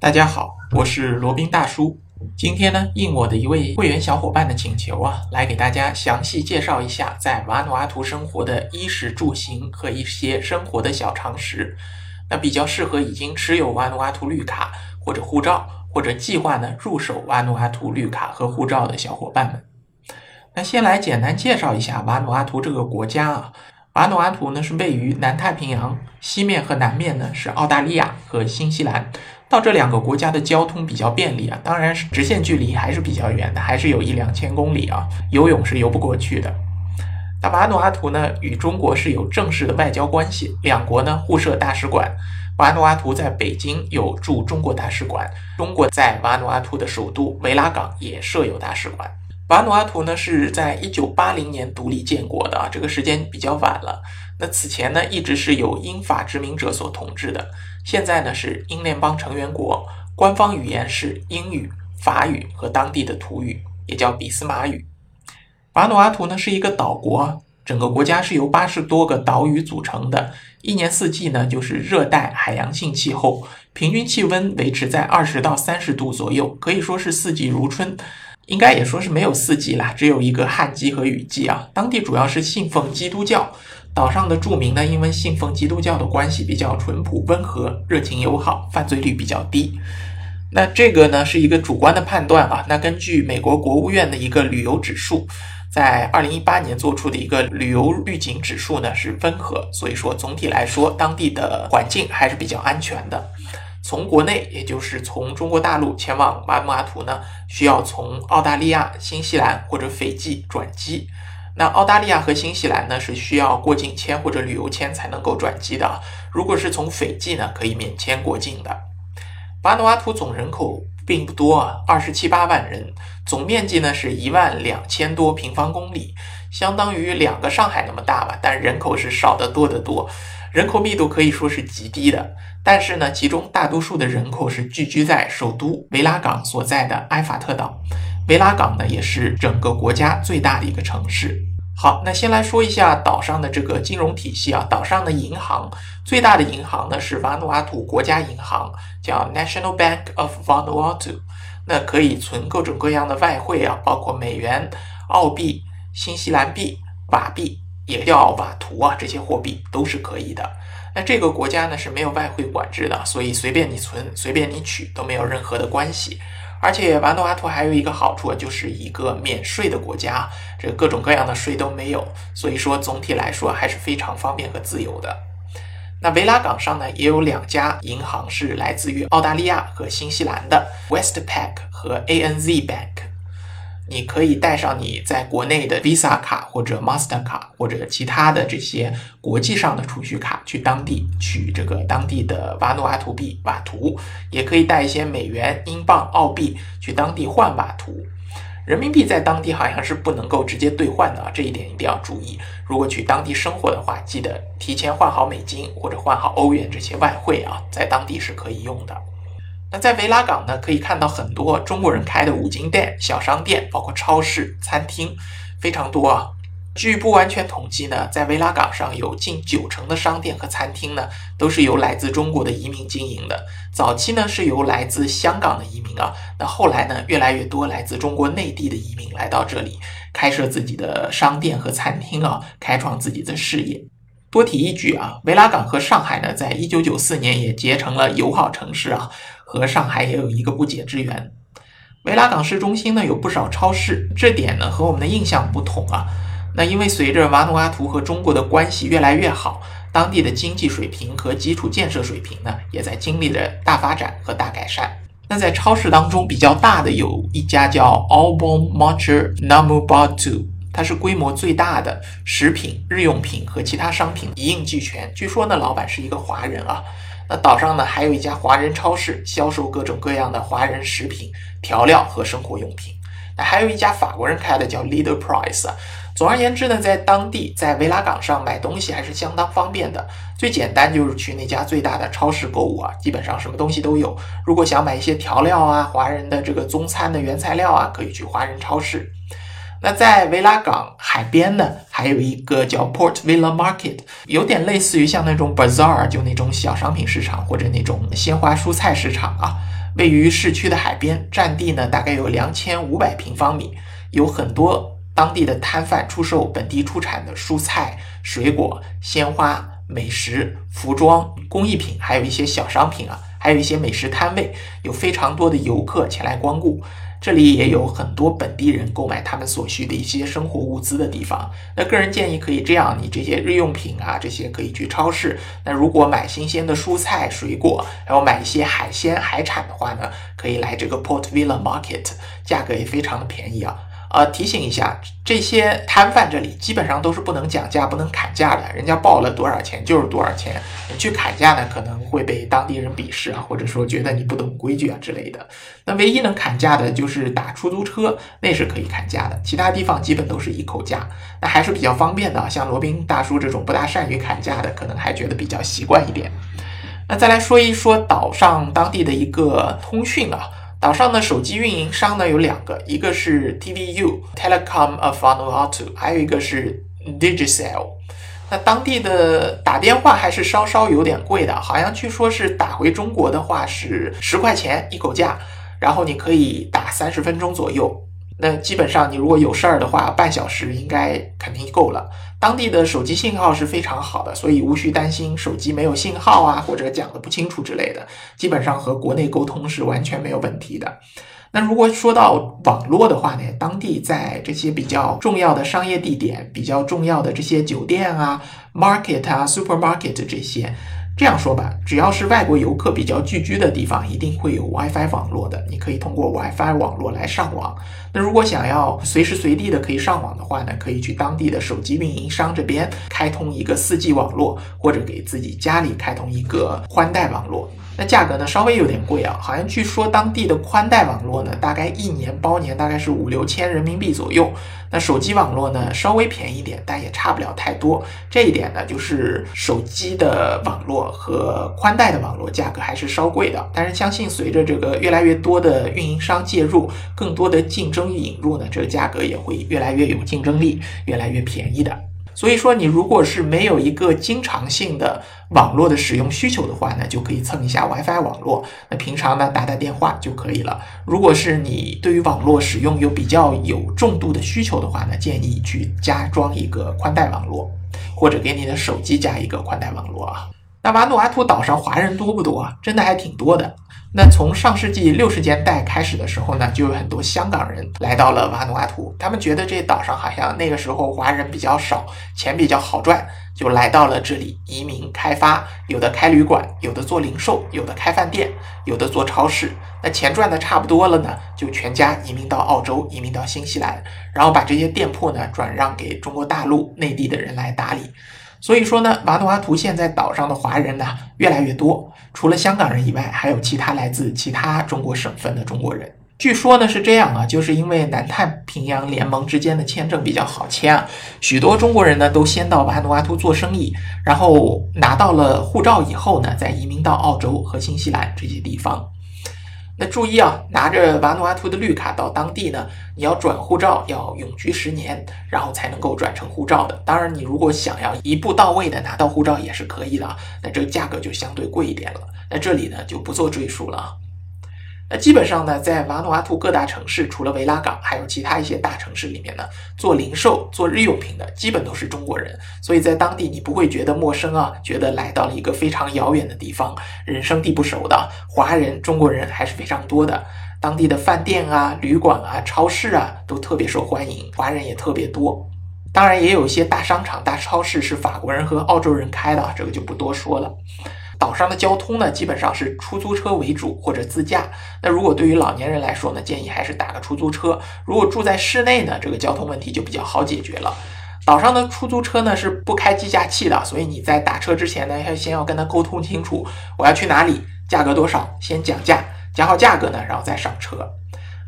大家好，我是罗宾大叔。今天呢，应我的一位会员小伙伴的请求啊，来给大家详细介绍一下在瓦努阿图生活的衣食住行和一些生活的小常识。那比较适合已经持有瓦努阿图绿卡或者护照，或者计划呢入手瓦努阿图绿卡和护照的小伙伴们。那先来简单介绍一下瓦努阿图这个国家啊。瓦努阿图呢是位于南太平洋，西面和南面呢是澳大利亚和新西兰。到这两个国家的交通比较便利啊，当然是直线距离还是比较远的，还是有一两千公里啊，游泳是游不过去的。那瓦努阿图呢与中国是有正式的外交关系，两国呢互设大使馆。瓦努阿图在北京有驻中国大使馆，中国在瓦努阿图的首都维拉港也设有大使馆。瓦努阿图呢是在一九八零年独立建国的啊，这个时间比较晚了。那此前呢一直是由英法殖民者所统治的，现在呢是英联邦成员国，官方语言是英语、法语和当地的土语，也叫比斯马语。瓦努阿图呢是一个岛国，整个国家是由八十多个岛屿组成的，一年四季呢就是热带海洋性气候，平均气温维持在二十到三十度左右，可以说是四季如春。应该也说是没有四季啦，只有一个旱季和雨季啊。当地主要是信奉基督教，岛上的住民呢，因为信奉基督教的关系比较淳朴温和、热情友好，犯罪率比较低。那这个呢是一个主观的判断啊。那根据美国国务院的一个旅游指数，在二零一八年做出的一个旅游预警指数呢是温和，所以说总体来说，当地的环境还是比较安全的。从国内，也就是从中国大陆前往瓦努阿图呢，需要从澳大利亚、新西兰或者斐济转机。那澳大利亚和新西兰呢，是需要过境签或者旅游签才能够转机的。如果是从斐济呢，可以免签过境的。巴努阿图总人口并不多啊，二十七八万人，总面积呢是一万两千多平方公里，相当于两个上海那么大吧，但人口是少得多得多。人口密度可以说是极低的，但是呢，其中大多数的人口是聚居在首都维拉港所在的埃法特岛。维拉港呢，也是整个国家最大的一个城市。好，那先来说一下岛上的这个金融体系啊。岛上的银行最大的银行呢是瓦努阿图国家银行，叫 National Bank of Vanuatu，那可以存各种各样的外汇啊，包括美元、澳币、新西兰币、瓦币。也叫瓦图啊，这些货币都是可以的。那这个国家呢是没有外汇管制的，所以随便你存，随便你取都没有任何的关系。而且瓦努阿图还有一个好处，就是一个免税的国家，这各种各样的税都没有，所以说总体来说还是非常方便和自由的。那维拉港上呢也有两家银行是来自于澳大利亚和新西兰的，Westpac 和 ANZ Bank。你可以带上你在国内的 Visa 卡或者 Master 卡或者其他的这些国际上的储蓄卡去当地取这个当地的瓦努阿图币瓦图，也可以带一些美元、英镑、澳币去当地换瓦图。人民币在当地好像是不能够直接兑换的啊，这一点一定要注意。如果去当地生活的话，记得提前换好美金或者换好欧元这些外汇啊，在当地是可以用的。那在维拉港呢，可以看到很多中国人开的五金店、小商店，包括超市、餐厅，非常多啊。据不完全统计呢，在维拉港上有近九成的商店和餐厅呢，都是由来自中国的移民经营的。早期呢，是由来自香港的移民啊，那后来呢，越来越多来自中国内地的移民来到这里，开设自己的商店和餐厅啊，开创自己的事业。多提一句啊，维拉港和上海呢，在一九九四年也结成了友好城市啊。和上海也有一个不解之缘。维拉港市中心呢有不少超市，这点呢和我们的印象不同啊。那因为随着瓦努阿图和中国的关系越来越好，当地的经济水平和基础建设水平呢也在经历着大发展和大改善。那在超市当中比较大的有一家叫 Albon Marcher Namubatu，它是规模最大的食品、日用品和其他商品一应俱全。据说呢老板是一个华人啊。那岛上呢，还有一家华人超市，销售各种各样的华人食品、调料和生活用品。那还有一家法国人开的，叫 Leader Price。总而言之呢，在当地，在维拉港上买东西还是相当方便的。最简单就是去那家最大的超市购物啊，基本上什么东西都有。如果想买一些调料啊，华人的这个中餐的原材料啊，可以去华人超市。那在维拉港海边呢，还有一个叫 Port Villa Market，有点类似于像那种 bazaar，就那种小商品市场或者那种鲜花蔬菜市场啊。位于市区的海边，占地呢大概有两千五百平方米，有很多当地的摊贩出售本地出产的蔬菜、水果、鲜花、美食、服装、工艺品，还有一些小商品啊，还有一些美食摊位，有非常多的游客前来光顾。这里也有很多本地人购买他们所需的一些生活物资的地方。那个人建议可以这样：你这些日用品啊，这些可以去超市。那如果买新鲜的蔬菜、水果，还有买一些海鲜、海产的话呢，可以来这个 Port Villa Market，价格也非常的便宜啊。呃，提醒一下，这些摊贩这里基本上都是不能讲价、不能砍价的，人家报了多少钱就是多少钱。你去砍价呢，可能会被当地人鄙视啊，或者说觉得你不懂规矩啊之类的。那唯一能砍价的就是打出租车，那是可以砍价的，其他地方基本都是一口价，那还是比较方便的。像罗宾大叔这种不大善于砍价的，可能还觉得比较习惯一点。那再来说一说岛上当地的一个通讯啊。岛上的手机运营商呢有两个，一个是 TVU Telecom of Vanuatu，还有一个是 Digicel。那当地的打电话还是稍稍有点贵的，好像据说是打回中国的话是十块钱一口价，然后你可以打三十分钟左右。那基本上你如果有事儿的话，半小时应该肯定够了。当地的手机信号是非常好的，所以无需担心手机没有信号啊，或者讲的不清楚之类的。基本上和国内沟通是完全没有问题的。那如果说到网络的话呢，当地在这些比较重要的商业地点、比较重要的这些酒店啊、market 啊、supermarket 这些。这样说吧，只要是外国游客比较聚居的地方，一定会有 WiFi 网络的。你可以通过 WiFi 网络来上网。那如果想要随时随地的可以上网的话呢，可以去当地的手机运营商这边开通一个 4G 网络，或者给自己家里开通一个宽带网络。那价格呢稍微有点贵啊，好像据说当地的宽带网络呢，大概一年包年大概是五六千人民币左右。那手机网络呢稍微便宜点，但也差不了太多。这一点呢，就是手机的网络和宽带的网络价格还是稍贵的。但是相信随着这个越来越多的运营商介入，更多的竞争生意引入呢，这个价格也会越来越有竞争力，越来越便宜的。所以说，你如果是没有一个经常性的网络的使用需求的话呢，就可以蹭一下 WiFi 网络。那平常呢打打电话就可以了。如果是你对于网络使用有比较有重度的需求的话呢，建议去加装一个宽带网络，或者给你的手机加一个宽带网络啊。那瓦努阿图岛上华人多不多啊？真的还挺多的。那从上世纪六十年代开始的时候呢，就有很多香港人来到了瓦努阿图。他们觉得这岛上好像那个时候华人比较少，钱比较好赚，就来到了这里移民开发。有的开旅馆，有的做零售，有的开饭店，有的做超市。那钱赚的差不多了呢，就全家移民到澳洲，移民到新西兰，然后把这些店铺呢转让给中国大陆内地的人来打理。所以说呢，瓦努阿图现在岛上的华人呢越来越多，除了香港人以外，还有其他来自其他中国省份的中国人。据说呢是这样啊，就是因为南太平洋联盟之间的签证比较好签啊，许多中国人呢都先到瓦努阿图做生意，然后拿到了护照以后呢，再移民到澳洲和新西兰这些地方。那注意啊，拿着瓦努阿图的绿卡到当地呢，你要转护照要永居十年，然后才能够转成护照的。当然，你如果想要一步到位的拿到护照也是可以的，那这个价格就相对贵一点了。那这里呢就不做赘述了啊。那基本上呢，在瓦努阿图各大城市，除了维拉港，还有其他一些大城市里面呢，做零售、做日用品的，基本都是中国人。所以在当地你不会觉得陌生啊，觉得来到了一个非常遥远的地方，人生地不熟的华人、中国人还是非常多的。当地的饭店啊、旅馆啊、超市啊，都特别受欢迎，华人也特别多。当然，也有一些大商场、大超市是法国人和澳洲人开的，这个就不多说了。岛上的交通呢，基本上是出租车为主或者自驾。那如果对于老年人来说呢，建议还是打个出租车。如果住在室内呢，这个交通问题就比较好解决了。岛上的出租车呢是不开计价器的，所以你在打车之前呢，要先要跟他沟通清楚，我要去哪里，价格多少，先讲价，讲好价格呢，然后再上车。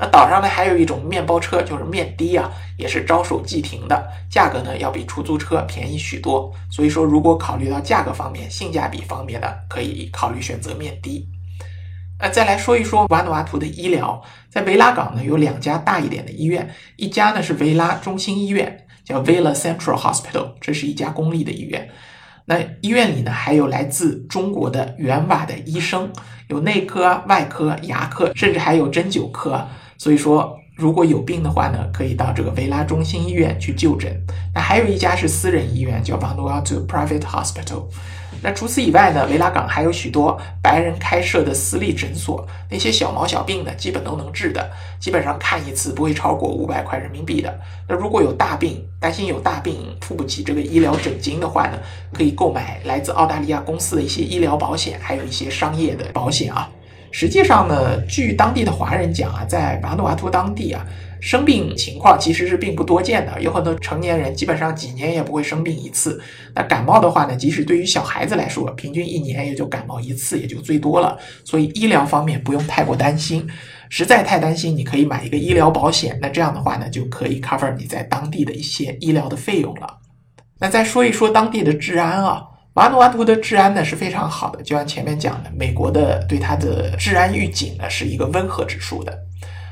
那岛上呢还有一种面包车，就是面的啊，也是招手即停的，价格呢要比出租车便宜许多。所以说，如果考虑到价格方面、性价比方面呢，可以考虑选择面的。那再来说一说瓦努阿图的医疗，在维拉港呢有两家大一点的医院，一家呢是维拉中心医院，叫 Villa Central Hospital，这是一家公立的医院。那医院里呢，还有来自中国的援瓦的医生，有内科、外科、牙科，甚至还有针灸科。所以说，如果有病的话呢，可以到这个维拉中心医院去就诊。那还有一家是私人医院，叫 Vanuatu Private Hospital。那除此以外呢，维拉港还有许多白人开设的私立诊所，那些小毛小病呢，基本都能治的，基本上看一次不会超过五百块人民币的。那如果有大病，担心有大病付不起这个医疗诊金的话呢，可以购买来自澳大利亚公司的一些医疗保险，还有一些商业的保险啊。实际上呢，据当地的华人讲啊，在瓦努阿图当地啊。生病情况其实是并不多见的，有很多成年人基本上几年也不会生病一次。那感冒的话呢，即使对于小孩子来说，平均一年也就感冒一次，也就最多了。所以医疗方面不用太过担心。实在太担心，你可以买一个医疗保险。那这样的话呢，就可以 cover 你在当地的一些医疗的费用了。那再说一说当地的治安啊，瓦努阿图的治安呢是非常好的，就像前面讲的，美国的对它的治安预警呢是一个温和指数的。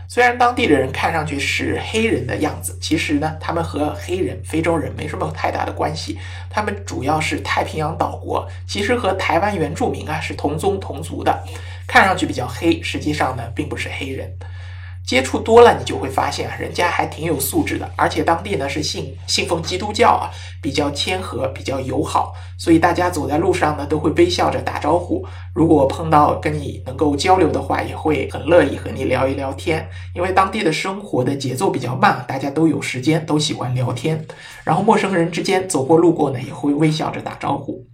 虽然当地的人看上去是黑人的样子，其实呢，他们和黑人、非洲人没什么太大的关系。他们主要是太平洋岛国，其实和台湾原住民啊是同宗同族的。看上去比较黑，实际上呢，并不是黑人。接触多了，你就会发现啊，人家还挺有素质的，而且当地呢是信信奉基督教啊，比较谦和，比较友好，所以大家走在路上呢都会微笑着打招呼。如果碰到跟你能够交流的话，也会很乐意和你聊一聊天。因为当地的生活的节奏比较慢，大家都有时间，都喜欢聊天。然后陌生人之间走过路过呢，也会微笑着打招呼。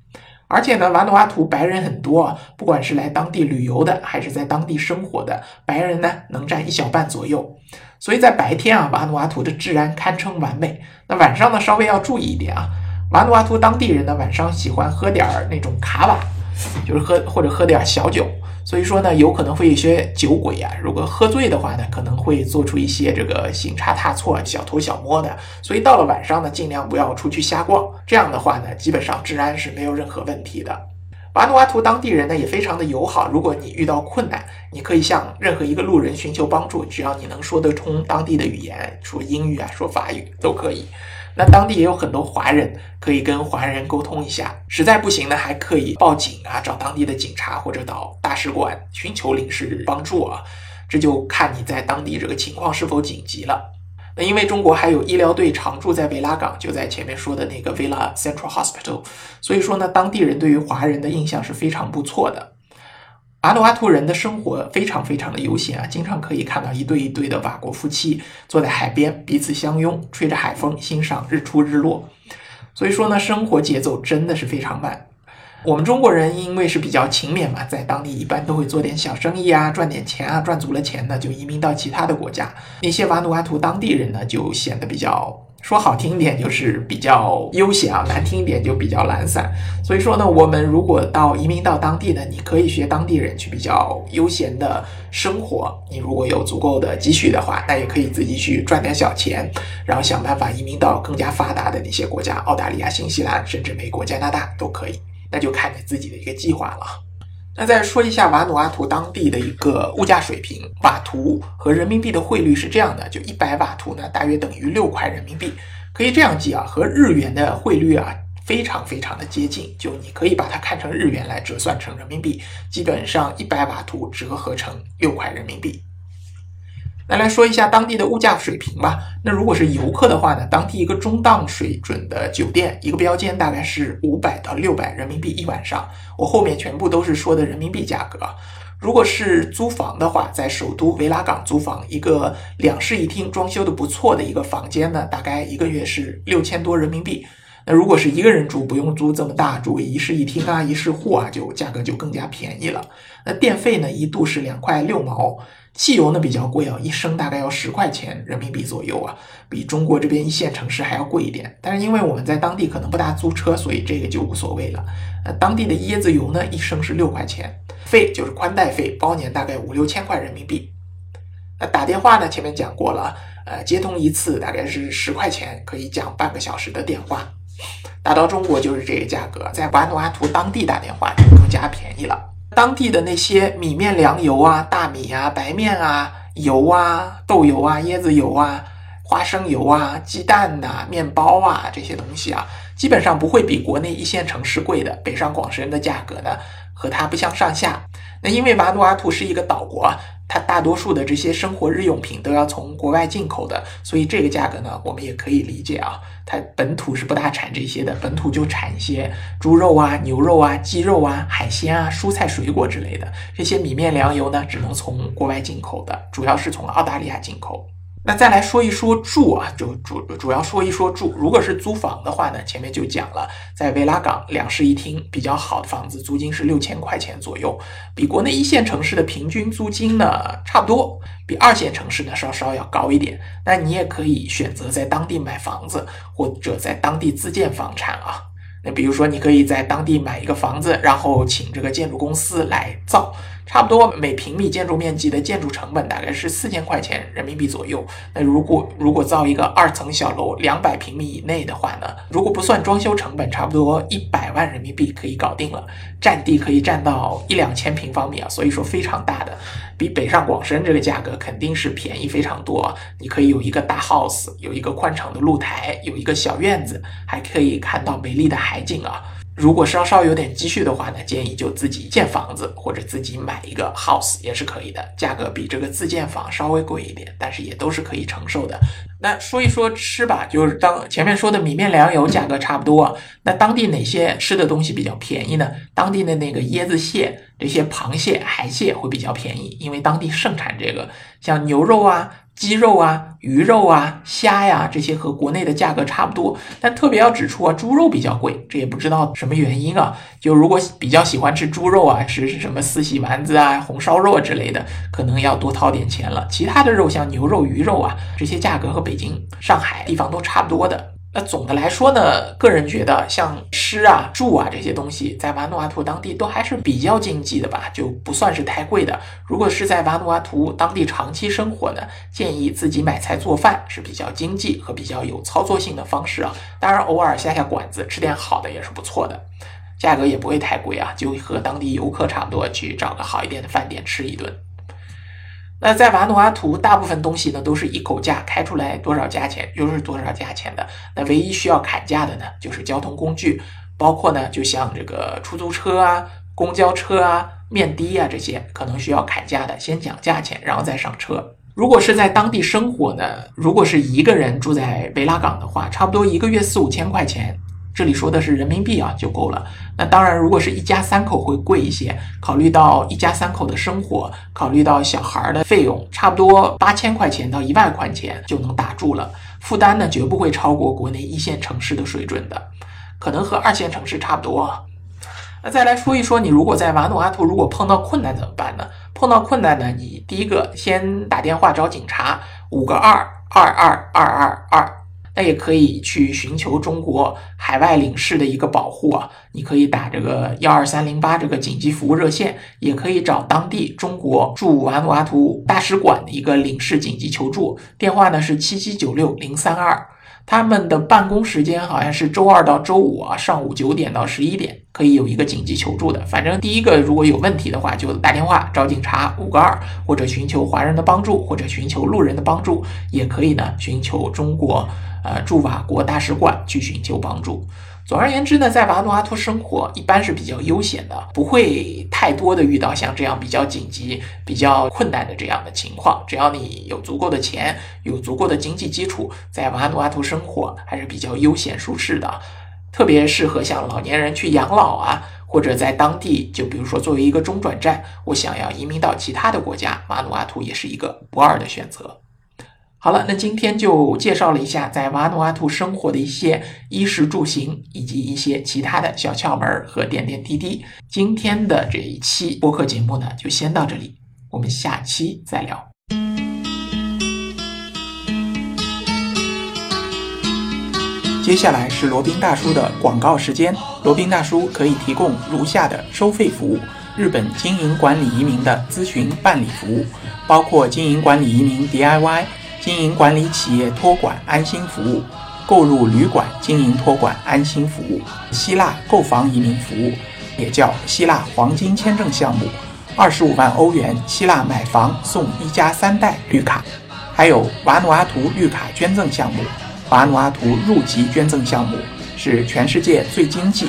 而且呢，瓦努阿图白人很多，不管是来当地旅游的，还是在当地生活的白人呢，能占一小半左右。所以在白天啊，瓦努阿图的治安堪称完美。那晚上呢，稍微要注意一点啊。瓦努阿图当地人呢，晚上喜欢喝点儿那种卡瓦，就是喝或者喝点小酒。所以说呢，有可能会有些酒鬼啊，如果喝醉的话呢，可能会做出一些这个行差踏错、小偷小摸的。所以到了晚上呢，尽量不要出去瞎逛。这样的话呢，基本上治安是没有任何问题的。瓦努阿图当地人呢也非常的友好，如果你遇到困难，你可以向任何一个路人寻求帮助，只要你能说得通当地的语言，说英语啊，说法语都可以。那当地也有很多华人，可以跟华人沟通一下。实在不行呢，还可以报警啊，找当地的警察或者到大使馆寻求领事帮助啊。这就看你在当地这个情况是否紧急了。那因为中国还有医疗队常驻在维拉港，就在前面说的那个 Villa Central Hospital，所以说呢，当地人对于华人的印象是非常不错的。瓦努阿图人的生活非常非常的悠闲啊，经常可以看到一对一对的瓦国夫妻坐在海边，彼此相拥，吹着海风，欣赏日出日落。所以说呢，生活节奏真的是非常慢。我们中国人因为是比较勤勉嘛，在当地一般都会做点小生意啊，赚点钱啊，赚足了钱呢，就移民到其他的国家。那些瓦努阿图当地人呢，就显得比较。说好听一点就是比较悠闲啊，难听一点就比较懒散。所以说呢，我们如果到移民到当地呢，你可以学当地人去比较悠闲的生活。你如果有足够的积蓄的话，那也可以自己去赚点小钱，然后想办法移民到更加发达的那些国家，澳大利亚、新西兰，甚至美国、加拿大都可以。那就看你自己的一个计划了。那再说一下瓦努阿图当地的一个物价水平，瓦图和人民币的汇率是这样的，就一百瓦图呢，大约等于六块人民币。可以这样记啊，和日元的汇率啊非常非常的接近，就你可以把它看成日元来折算成人民币，基本上一百瓦图折合成六块人民币。那来说一下当地的物价水平吧。那如果是游客的话呢，当地一个中档水准的酒店，一个标间大概是五百到六百人民币一晚上。我后面全部都是说的人民币价格。如果是租房的话，在首都维拉港租房，一个两室一厅、装修的不错的一个房间呢，大概一个月是六千多人民币。那如果是一个人住，不用租这么大，住一室一厅啊、一室户啊，就价格就更加便宜了。那电费呢，一度是两块六毛。汽油呢比较贵啊，一升大概要十块钱人民币左右啊，比中国这边一线城市还要贵一点。但是因为我们在当地可能不大租车，所以这个就无所谓了。呃，当地的椰子油呢，一升是六块钱，费就是宽带费，包年大概五六千块人民币。那打电话呢，前面讲过了，呃，接通一次大概是十块钱，可以讲半个小时的电话。打到中国就是这个价格，在瓦努阿图当地打电话就更加便宜了。当地的那些米面粮油啊、大米啊、白面啊、油啊、豆油啊、椰子油啊、花生油啊、鸡蛋呐、面包啊这些东西啊，基本上不会比国内一线城市贵的。北上广深的价格呢，和它不相上下。那因为瓦努阿图是一个岛国，它大多数的这些生活日用品都要从国外进口的，所以这个价格呢，我们也可以理解啊。它本土是不大产这些的，本土就产一些猪肉啊、牛肉啊、鸡肉啊、海鲜啊、蔬菜水果之类的。这些米面粮油呢，只能从国外进口的，主要是从澳大利亚进口。那再来说一说住啊，就主主要说一说住。如果是租房的话呢，前面就讲了，在维拉港两室一厅比较好的房子，租金是六千块钱左右，比国内一线城市的平均租金呢差不多，比二线城市呢稍稍要高一点。那你也可以选择在当地买房子，或者在当地自建房产啊。那比如说，你可以在当地买一个房子，然后请这个建筑公司来造。差不多每平米建筑面积的建筑成本大概是四千块钱人民币左右。那如果如果造一个二层小楼，两百平米以内的话呢，如果不算装修成本，差不多一百万人民币可以搞定了，占地可以占到一两千平方米啊，所以说非常大的，比北上广深这个价格肯定是便宜非常多。你可以有一个大 house，有一个宽敞的露台，有一个小院子，还可以看到美丽的海景啊。如果稍稍有点积蓄的话呢，建议就自己建房子或者自己买一个 house 也是可以的，价格比这个自建房稍微贵一点，但是也都是可以承受的。那说一说吃吧，就是当前面说的米面粮油价格差不多，那当地哪些吃的东西比较便宜呢？当地的那个椰子蟹、这些螃蟹、海蟹会比较便宜，因为当地盛产这个，像牛肉啊。鸡肉啊、鱼肉啊、虾呀，这些和国内的价格差不多，但特别要指出啊，猪肉比较贵，这也不知道什么原因啊。就如果比较喜欢吃猪肉啊，吃什么四喜丸子啊、红烧肉之类的，可能要多掏点钱了。其他的肉像牛肉、鱼肉啊，这些价格和北京、上海地方都差不多的。那总的来说呢，个人觉得像吃啊、住啊这些东西，在瓦努阿图当地都还是比较经济的吧，就不算是太贵的。如果是在瓦努阿图当地长期生活呢，建议自己买菜做饭是比较经济和比较有操作性的方式啊。当然，偶尔下下馆子吃点好的也是不错的，价格也不会太贵啊，就和当地游客差不多，去找个好一点的饭店吃一顿。那在瓦努阿图，大部分东西呢都是一口价开出来多少价钱就是多少价钱的。那唯一需要砍价的呢，就是交通工具，包括呢，就像这个出租车啊、公交车啊、面的啊这些，可能需要砍价的。先讲价钱，然后再上车。如果是在当地生活呢，如果是一个人住在维拉港的话，差不多一个月四五千块钱。这里说的是人民币啊，就够了。那当然，如果是一家三口会贵一些。考虑到一家三口的生活，考虑到小孩的费用，差不多八千块钱到一万块钱就能打住了。负担呢，绝不会超过国内一线城市的水准的，可能和二线城市差不多。那再来说一说，你如果在瓦努阿图如果碰到困难怎么办呢？碰到困难呢，你第一个先打电话找警察，五个二二二二二二。那也可以去寻求中国海外领事的一个保护啊，你可以打这个幺二三零八这个紧急服务热线，也可以找当地中国驻瓦努阿图大使馆的一个领事紧急求助电话呢是七七九六零三二。他们的办公时间好像是周二到周五啊，上午九点到十一点可以有一个紧急求助的。反正第一个如果有问题的话，就打电话找警察五个二，或者寻求华人的帮助，或者寻求路人的帮助，也可以呢寻求中国呃驻瓦国大使馆去寻求帮助。总而言之呢，在瓦努阿图生活一般是比较悠闲的，不会太多的遇到像这样比较紧急、比较困难的这样的情况。只要你有足够的钱，有足够的经济基础，在瓦努阿图生活还是比较悠闲舒适的，特别适合像老年人去养老啊，或者在当地，就比如说作为一个中转站，我想要移民到其他的国家，瓦努阿图也是一个不二的选择。好了，那今天就介绍了一下在瓦努阿图生活的一些衣食住行，以及一些其他的小窍门和点点滴滴。今天的这一期播客节目呢，就先到这里，我们下期再聊。接下来是罗宾大叔的广告时间。罗宾大叔可以提供如下的收费服务：日本经营管理移民的咨询办理服务，包括经营管理移民 DIY。经营管理企业托管安心服务，购入旅馆经营托管安心服务，希腊购房移民服务，也叫希腊黄金签证项目，二十五万欧元希腊买房送一家三代绿卡，还有瓦努阿图绿卡捐赠项目，瓦努阿图入籍捐赠项目，是全世界最经济、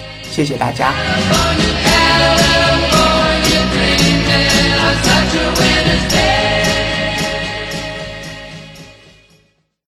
谢谢大家。